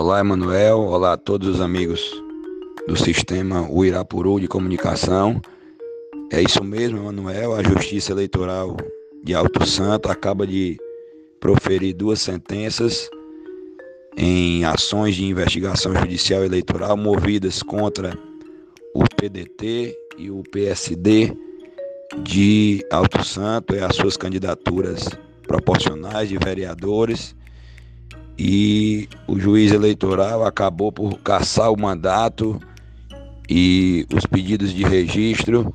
Olá, Emanuel. Olá a todos os amigos do sistema Uirapuru de comunicação. É isso mesmo, Emanuel. A Justiça Eleitoral de Alto Santo acaba de proferir duas sentenças em ações de investigação judicial eleitoral movidas contra o PDT e o PSD de Alto Santo e as suas candidaturas proporcionais de vereadores e o juiz eleitoral acabou por caçar o mandato e os pedidos de registro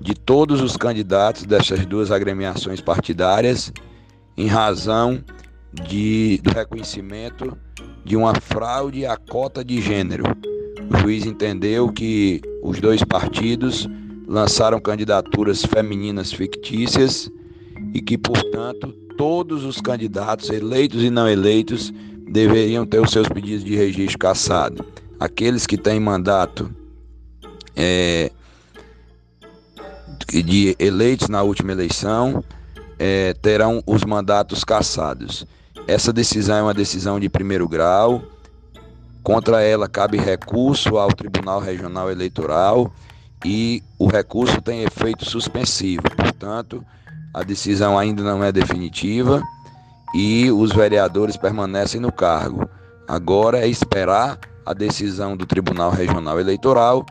de todos os candidatos dessas duas agremiações partidárias em razão de, do reconhecimento de uma fraude à cota de gênero. O juiz entendeu que os dois partidos lançaram candidaturas femininas fictícias e que, portanto, todos os candidatos, eleitos e não eleitos, deveriam ter os seus pedidos de registro cassado. Aqueles que têm mandato é, de eleitos na última eleição é, terão os mandatos cassados. Essa decisão é uma decisão de primeiro grau. Contra ela cabe recurso ao Tribunal Regional Eleitoral e o recurso tem efeito suspensivo. Portanto, a decisão ainda não é definitiva e os vereadores permanecem no cargo. Agora é esperar a decisão do Tribunal Regional Eleitoral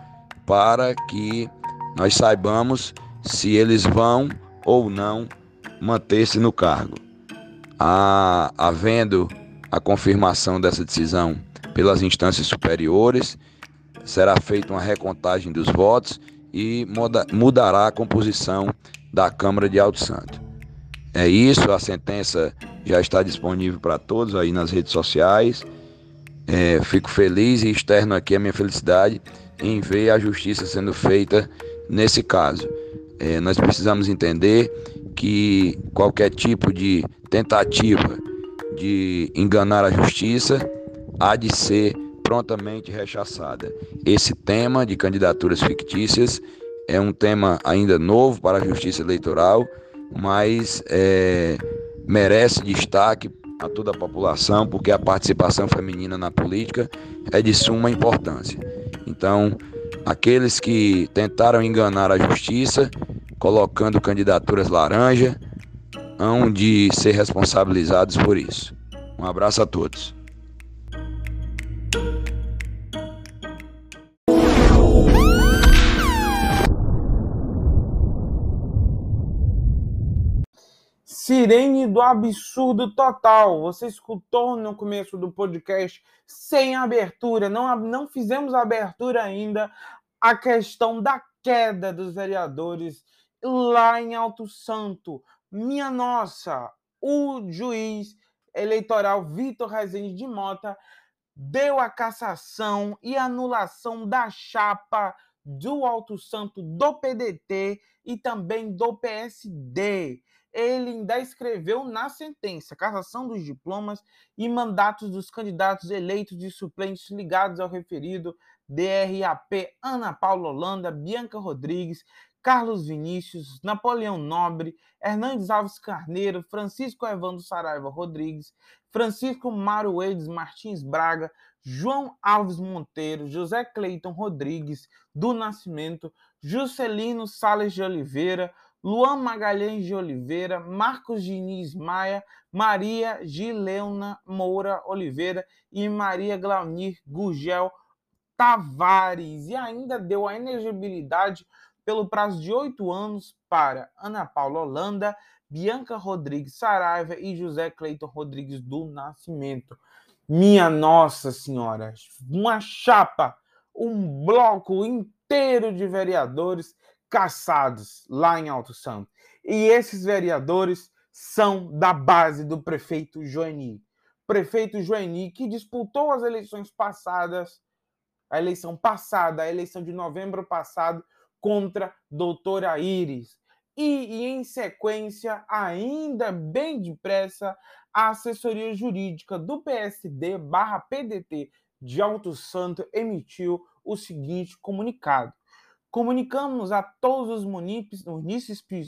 para que nós saibamos se eles vão ou não manter-se no cargo. A, havendo a confirmação dessa decisão pelas instâncias superiores, será feita uma recontagem dos votos e muda, mudará a composição da Câmara de Alto Santo. É isso, a sentença já está disponível para todos aí nas redes sociais. É, fico feliz e externo aqui a minha felicidade em ver a justiça sendo feita nesse caso. É, nós precisamos entender que qualquer tipo de tentativa de enganar a justiça há de ser prontamente rechaçada. Esse tema de candidaturas fictícias é um tema ainda novo para a justiça eleitoral, mas é, merece destaque a toda a população, porque a participação feminina na política é de suma importância. Então, aqueles que tentaram enganar a justiça, colocando candidaturas laranja, hão de ser responsabilizados por isso. Um abraço a todos. Sirene do absurdo total. Você escutou no começo do podcast sem abertura, não, não fizemos abertura ainda a questão da queda dos vereadores lá em Alto Santo. Minha nossa, o juiz eleitoral Vitor Rezende de Mota deu a cassação e anulação da chapa do Alto Santo do PDT e também do PSD ele ainda escreveu na sentença cassação dos diplomas e mandatos dos candidatos eleitos e suplentes ligados ao referido DRAP Ana Paula Holanda, Bianca Rodrigues, Carlos Vinícius, Napoleão Nobre, Hernandes Alves Carneiro, Francisco Evandro Saraiva Rodrigues, Francisco Maruedes Martins Braga, João Alves Monteiro, José Cleiton Rodrigues do Nascimento, Juscelino Sales de Oliveira, Luan Magalhães de Oliveira, Marcos Diniz Maia, Maria Gileuna Moura Oliveira e Maria Glaunir Gugel Tavares. E ainda deu a elegibilidade pelo prazo de oito anos para Ana Paula Holanda, Bianca Rodrigues Saraiva e José Cleiton Rodrigues do Nascimento. Minha Nossa Senhora, uma chapa, um bloco inteiro de vereadores caçados lá em Alto Santo. E esses vereadores são da base do prefeito Joeni. Prefeito Joeni que disputou as eleições passadas, a eleição passada, a eleição de novembro passado, contra doutora Iris. E, e em sequência, ainda bem depressa, a assessoria jurídica do PSD PDT de Alto Santo emitiu o seguinte comunicado Comunicamos a todos os munícipes,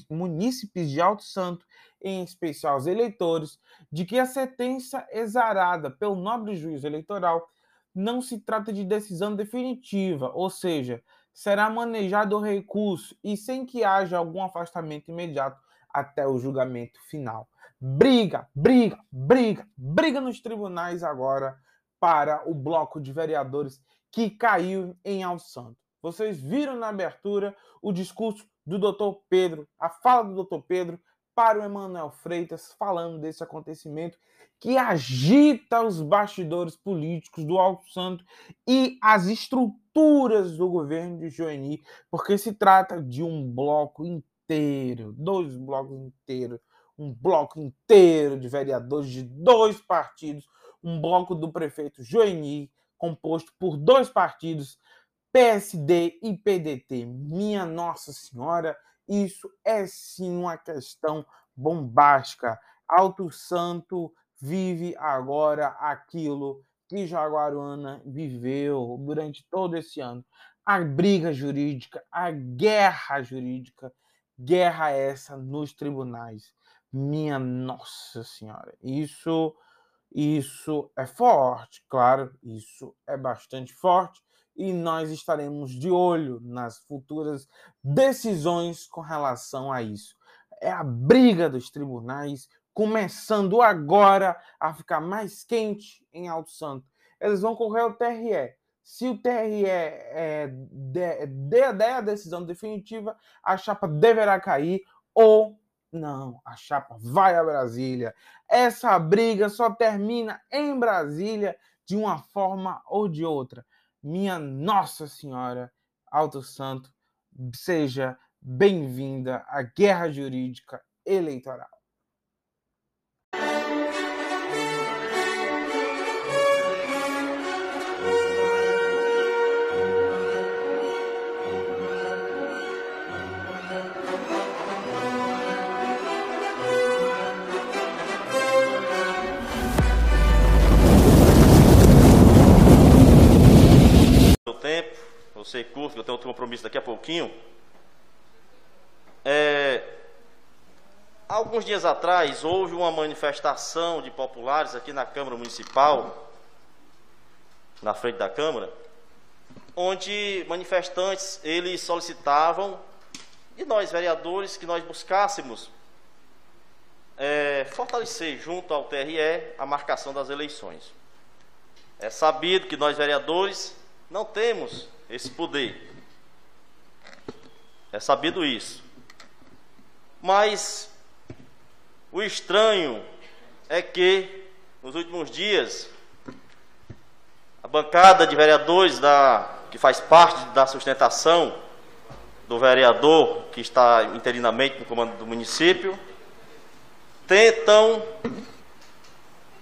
munícipes de Alto Santo, em especial os eleitores, de que a sentença exarada pelo nobre juiz eleitoral não se trata de decisão definitiva, ou seja, será manejado o recurso e sem que haja algum afastamento imediato até o julgamento final. Briga, briga, briga, briga nos tribunais agora para o bloco de vereadores que caiu em Alto Santo. Vocês viram na abertura o discurso do doutor Pedro, a fala do doutor Pedro para o Emanuel Freitas, falando desse acontecimento que agita os bastidores políticos do Alto Santo e as estruturas do governo de Joeni, porque se trata de um bloco inteiro, dois blocos inteiros, um bloco inteiro de vereadores de dois partidos, um bloco do prefeito Joeni, composto por dois partidos PSD e PDT. Minha Nossa Senhora, isso é sim uma questão bombástica. Alto Santo vive agora aquilo que Jaguaruana viveu durante todo esse ano. A briga jurídica, a guerra jurídica, guerra essa nos tribunais. Minha Nossa Senhora, isso isso é forte, claro, isso é bastante forte e nós estaremos de olho nas futuras decisões com relação a isso. É a briga dos tribunais começando agora a ficar mais quente em Alto Santo. Eles vão correr ao TRE. Se o TRE é, der a decisão definitiva, a chapa deverá cair ou não, a chapa vai a Brasília. Essa briga só termina em Brasília de uma forma ou de outra minha Nossa Senhora, Alto Santo, seja bem-vinda à guerra jurídica eleitoral. Sei curto, eu tenho outro compromisso daqui a pouquinho. É, alguns dias atrás houve uma manifestação de populares aqui na Câmara Municipal, na frente da Câmara, onde manifestantes eles solicitavam de nós vereadores que nós buscássemos é, fortalecer junto ao TRE a marcação das eleições. É sabido que nós vereadores não temos esse poder. É sabido isso. Mas o estranho é que nos últimos dias a bancada de vereadores da que faz parte da sustentação do vereador que está interinamente no comando do município tentam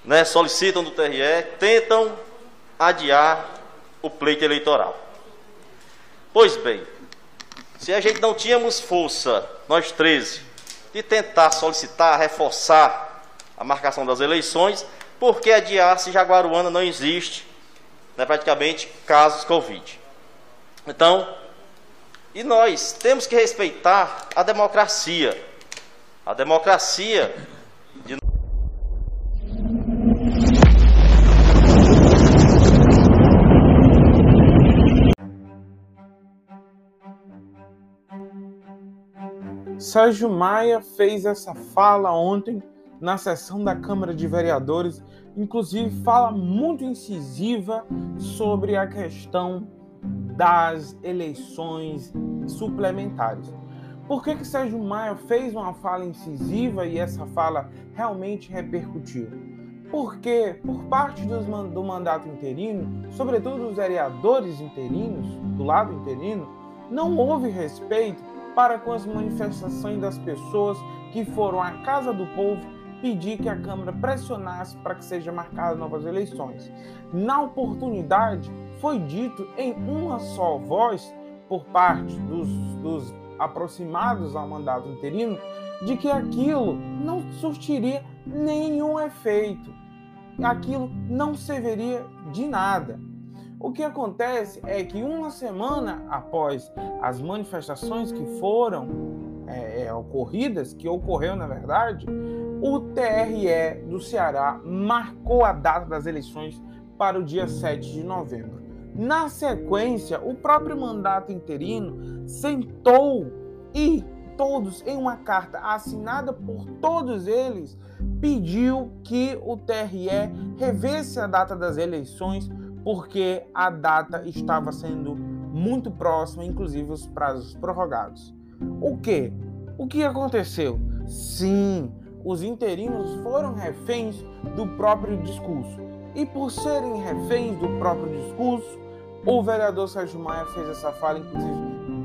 né, solicitam do TRE, tentam adiar o pleito eleitoral. Pois bem, se a gente não tínhamos força, nós 13, de tentar solicitar, reforçar a marcação das eleições, por que adiar se Jaguaruana não existe né, praticamente casos Covid? Então, e nós temos que respeitar a democracia. A democracia Sérgio Maia fez essa fala ontem na sessão da Câmara de Vereadores, inclusive fala muito incisiva sobre a questão das eleições suplementares. Por que, que Sérgio Maia fez uma fala incisiva e essa fala realmente repercutiu? Porque, por parte dos, do mandato interino, sobretudo os vereadores interinos, do lado interino, não houve respeito para com as manifestações das pessoas que foram à Casa do Povo pedir que a Câmara pressionasse para que sejam marcadas novas eleições. Na oportunidade, foi dito em uma só voz, por parte dos, dos aproximados ao mandato interino, de que aquilo não surtiria nenhum efeito, aquilo não serviria de nada. O que acontece é que uma semana após as manifestações que foram é, é, ocorridas, que ocorreu na verdade, o TRE do Ceará marcou a data das eleições para o dia 7 de novembro. Na sequência, o próprio mandato interino sentou e todos, em uma carta assinada por todos eles, pediu que o TRE revesse a data das eleições porque a data estava sendo muito próxima, inclusive os prazos prorrogados. O que? O que aconteceu? Sim, os interinos foram reféns do próprio discurso. E por serem reféns do próprio discurso, o vereador Sérgio Maia fez essa fala, inclusive,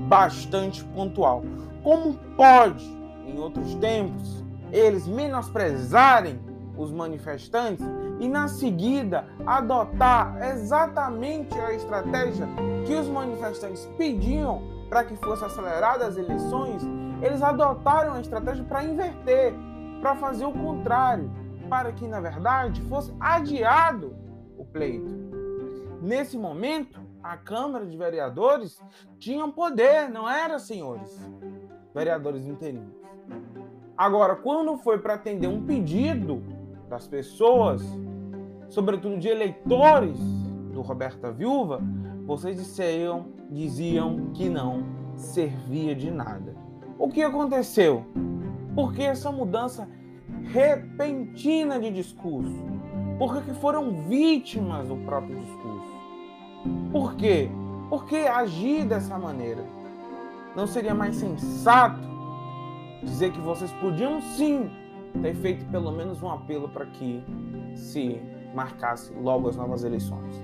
bastante pontual. Como pode, em outros tempos, eles menosprezarem os manifestantes e, na seguida, adotar exatamente a estratégia que os manifestantes pediam para que fossem aceleradas as eleições, eles adotaram a estratégia para inverter, para fazer o contrário, para que, na verdade, fosse adiado o pleito. Nesse momento, a Câmara de Vereadores tinha poder, não era, senhores? Vereadores interinos. Agora, quando foi para atender um pedido das pessoas, sobretudo de eleitores do Roberta Viúva, vocês disseram, diziam que não servia de nada. O que aconteceu? Porque essa mudança repentina de discurso? Porque foram vítimas do próprio discurso. Por quê? Porque agir dessa maneira não seria mais sensato dizer que vocês podiam sim ter feito pelo menos um apelo para que se marcasse logo as novas eleições.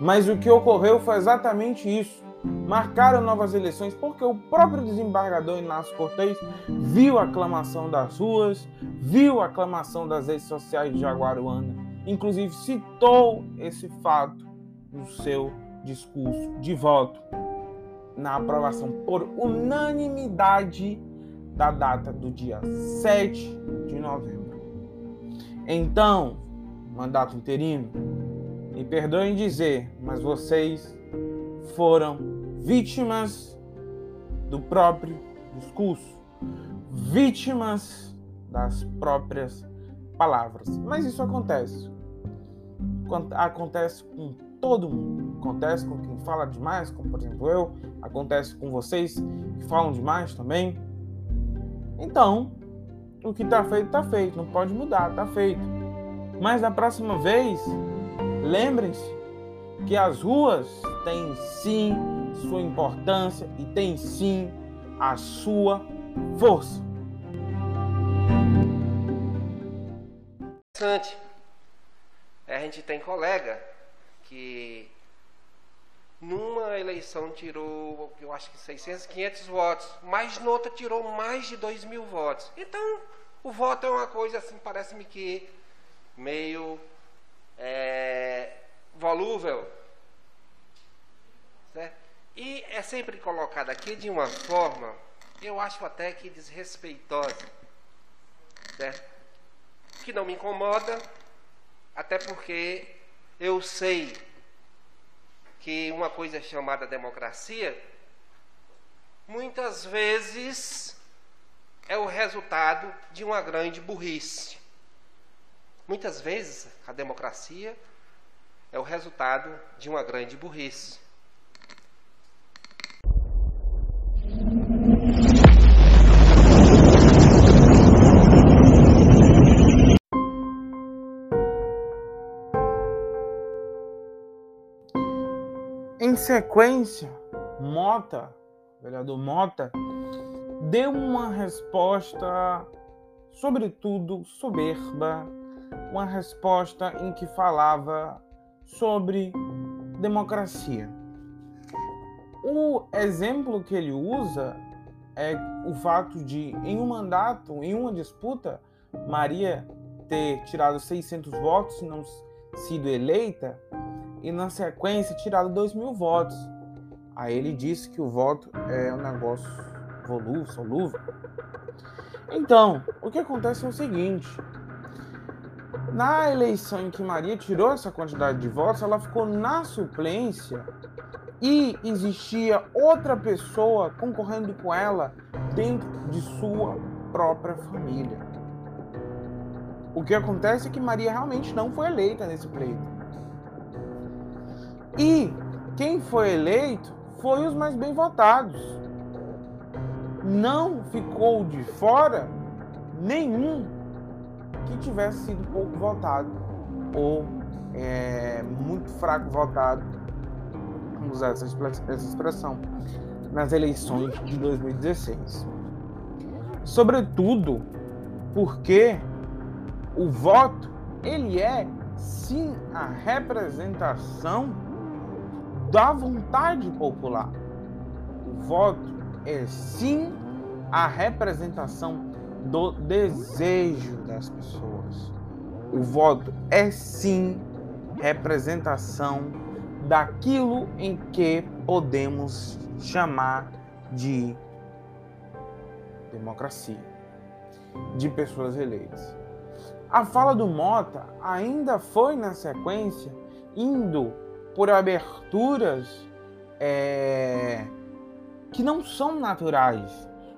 Mas o que ocorreu foi exatamente isso. Marcaram novas eleições porque o próprio desembargador Inácio Cortez viu a aclamação das ruas, viu a aclamação das redes sociais de Jaguaruana, inclusive citou esse fato no seu discurso de voto na aprovação por unanimidade da data do dia 7 de novembro. Então, mandato interino, me perdoem dizer, mas vocês foram vítimas do próprio discurso, vítimas das próprias palavras. Mas isso acontece. Acontece com todo mundo. Acontece com quem fala demais, como por exemplo eu, acontece com vocês que falam demais também. Então, o que está feito, está feito. Não pode mudar, está feito. Mas da próxima vez, lembrem-se que as ruas têm sim sua importância e têm sim a sua força. Interessante. A gente tem colega que numa eleição tirou, eu acho que 600, 500 votos, mas noutra tirou mais de 2 mil votos. Então, o voto é uma coisa assim, parece-me que meio é, volúvel. Certo? E é sempre colocado aqui de uma forma, eu acho até que desrespeitosa. Certo? Que não me incomoda, até porque eu sei que uma coisa chamada democracia muitas vezes é o resultado de uma grande burrice. Muitas vezes a democracia é o resultado de uma grande burrice. Sequência, Mota, o vereador Mota, deu uma resposta, sobretudo soberba, uma resposta em que falava sobre democracia. O exemplo que ele usa é o fato de, em um mandato, em uma disputa, Maria ter tirado 600 votos e não sido eleita, e na sequência tirado 2 mil votos. Aí ele disse que o voto é um negócio volúvel, solúvel. Então, o que acontece é o seguinte: Na eleição em que Maria tirou essa quantidade de votos, ela ficou na suplência e existia outra pessoa concorrendo com ela dentro de sua própria família. O que acontece é que Maria realmente não foi eleita nesse pleito. E quem foi eleito foi os mais bem votados. Não ficou de fora nenhum que tivesse sido pouco votado ou é, muito fraco votado, vamos usar essa expressão, nas eleições de 2016. Sobretudo porque o voto ele é sim a representação da vontade popular. O voto é sim a representação do desejo das pessoas. O voto é sim representação daquilo em que podemos chamar de democracia, de pessoas eleitas. A fala do Mota ainda foi na sequência indo por aberturas é, que não são naturais.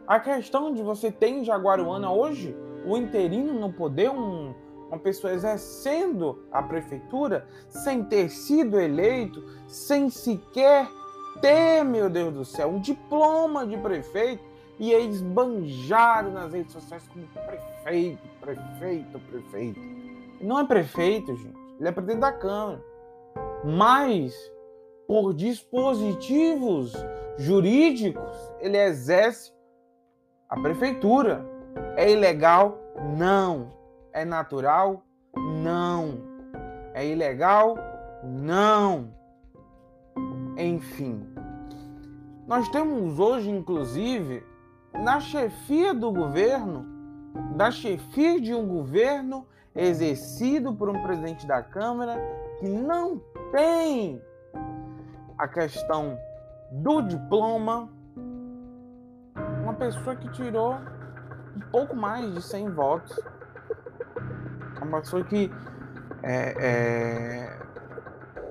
A questão de você ter em Jaguaruana hoje o interino no poder, um, uma pessoa exercendo a prefeitura sem ter sido eleito, sem sequer ter, meu Deus do céu, um diploma de prefeito, e eles banjaram nas redes sociais como prefeito, prefeito, prefeito. Não é prefeito, gente. Ele é presidente da Câmara. Mas, por dispositivos jurídicos, ele exerce a prefeitura. É ilegal? Não. É natural? Não. É ilegal? Não. Enfim. Nós temos hoje, inclusive, na chefia do governo, da chefia de um governo exercido por um presidente da Câmara que não tem a questão do diploma, uma pessoa que tirou um pouco mais de 100 votos, uma pessoa que é, é,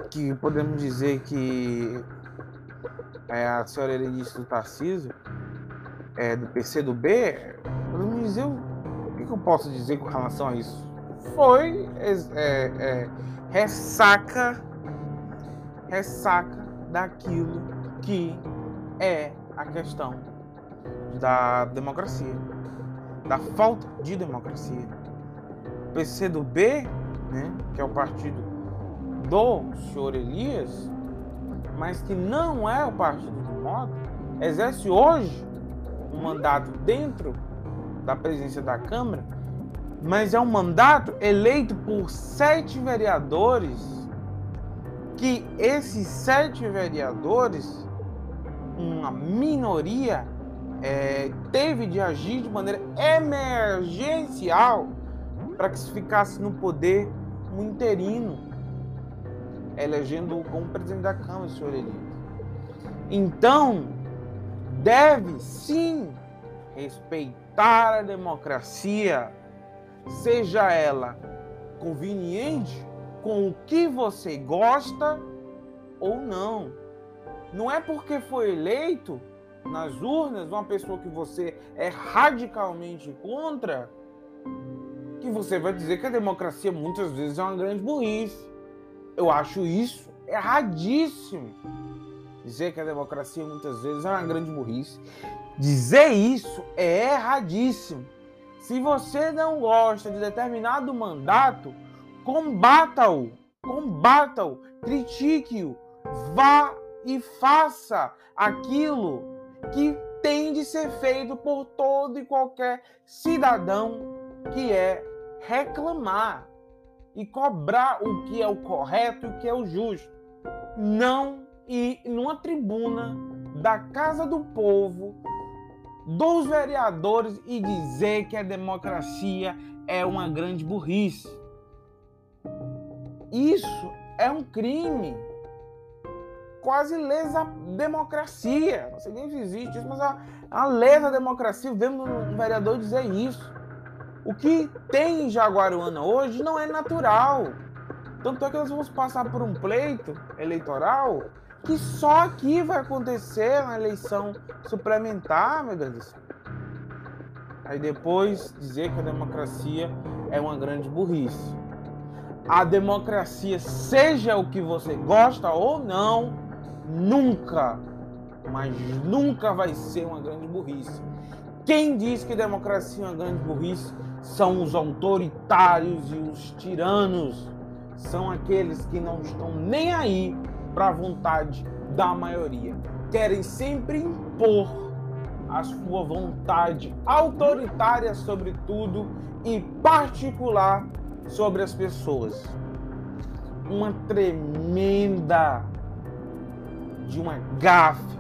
que podemos dizer que é a senhora Erenice do Tarcísio, é, do PC do B, podemos dizer o que, que, eu posso dizer com relação a isso? Foi é, é, ressaca, ressaca daquilo que é a questão da democracia, da falta de democracia. O PC do B, né, que é o partido do senhor Elias, mas que não é o partido do Mota, exerce hoje um mandato dentro da presidência da Câmara, mas é um mandato eleito por sete vereadores, que esses sete vereadores, uma minoria, é, teve de agir de maneira emergencial para que se ficasse no poder um interino, elegendo como presidente da Câmara senhor Elias. Então, deve sim respeitar a democracia, seja ela conveniente com o que você gosta ou não. Não é porque foi eleito nas urnas uma pessoa que você é radicalmente contra que você vai dizer que a democracia muitas vezes é uma grande burrice. Eu acho isso erradíssimo. Dizer que a democracia muitas vezes é uma grande burrice. Dizer isso é erradíssimo. Se você não gosta de determinado mandato, combata-o, combata-o, critique-o, vá e faça aquilo que tem de ser feito por todo e qualquer cidadão, que é reclamar e cobrar o que é o correto e o que é o justo. Não ir numa tribuna da Casa do Povo, dos vereadores e dizer que a democracia é uma grande burrice. Isso é um crime. Quase lesa democracia. Não sei nem se existe isso, mas a, a lesa democracia, vemos um vereador dizer isso. O que tem em Jaguaruana hoje não é natural. Tanto é que nós vamos passar por um pleito eleitoral que só aqui vai acontecer a eleição suplementar, meu Deus do céu. Aí depois dizer que a democracia é uma grande burrice. A democracia, seja o que você gosta ou não, nunca, mas nunca vai ser uma grande burrice. Quem diz que democracia é uma grande burrice são os autoritários e os tiranos. São aqueles que não estão nem aí para a vontade da maioria. Querem sempre impor a sua vontade autoritária sobre tudo e particular sobre as pessoas. Uma tremenda de uma gafe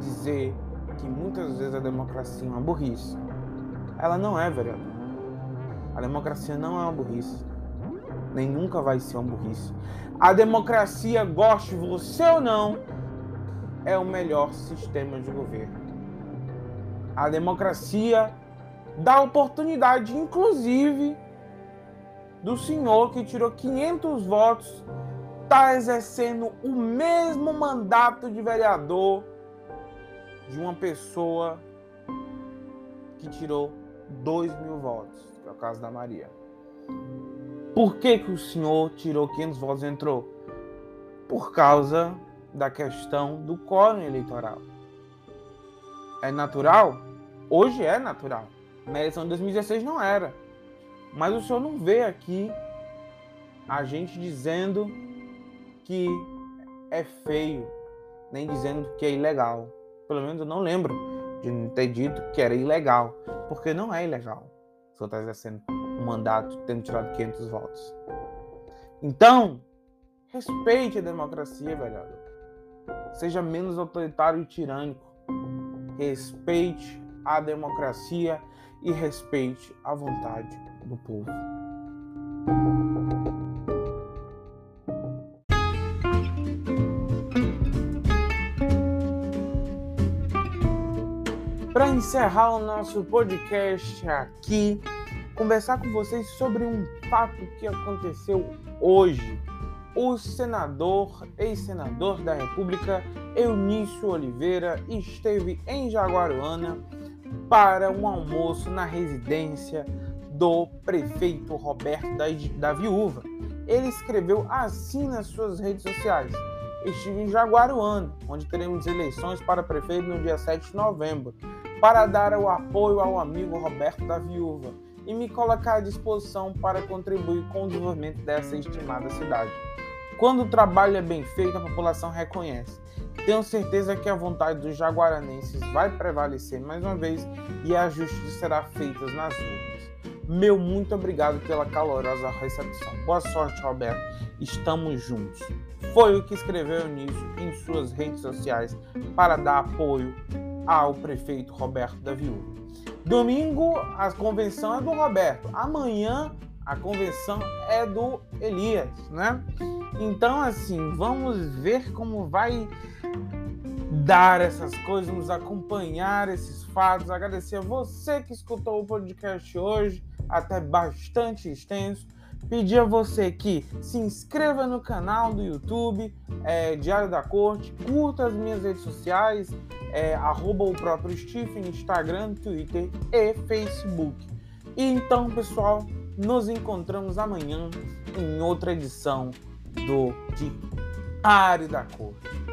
dizer que muitas vezes a democracia é uma burrice. Ela não é, vereador. A democracia não é uma burrice. Nem nunca vai ser uma burrice. A democracia, goste você ou não, é o melhor sistema de governo. A democracia dá oportunidade, inclusive, do senhor que tirou 500 votos, está exercendo o mesmo mandato de vereador de uma pessoa que tirou 2 mil votos, que é o caso da Maria. Por que, que o senhor tirou 500 votos e entrou? Por causa da questão do quórum eleitoral. É natural? Hoje é natural. Na eleição de 2016 não era. Mas o senhor não vê aqui a gente dizendo que é feio, nem dizendo que é ilegal. Pelo menos eu não lembro de ter dito que era ilegal, porque não é ilegal. O senhor está exercendo mandato tendo tirado 500 votos. Então, respeite a democracia, vereador. Seja menos autoritário e tirânico. Respeite a democracia e respeite a vontade do povo. Para encerrar o nosso podcast aqui, conversar com vocês sobre um fato que aconteceu hoje. O senador, ex-senador da República, Eunício Oliveira, esteve em Jaguaruana para um almoço na residência do prefeito Roberto da, da Viúva. Ele escreveu assim nas suas redes sociais: Estive em Jaguaruana, onde teremos eleições para prefeito no dia 7 de novembro, para dar o apoio ao amigo Roberto da Viúva e me colocar à disposição para contribuir com o desenvolvimento dessa estimada cidade. Quando o trabalho é bem feito, a população reconhece. Tenho certeza que a vontade dos jaguaranenses vai prevalecer mais uma vez e a justiça será feita nas urnas. Meu muito obrigado pela calorosa recepção. Boa sorte, Roberto. Estamos juntos. Foi o que escreveu Eunício em suas redes sociais para dar apoio ao prefeito Roberto da Viúva. Domingo, a convenção é do Roberto. Amanhã, a convenção é do Elias, né? Então, assim, vamos ver como vai dar essas coisas, vamos acompanhar esses fatos. Agradecer a você que escutou o podcast hoje, até bastante extenso. Pedir a você que se inscreva no canal do YouTube, é, Diário da Corte, curta as minhas redes sociais, é, arroba o próprio Stephen, Instagram, Twitter e Facebook. E então, pessoal, nos encontramos amanhã em outra edição do Diário da Corte.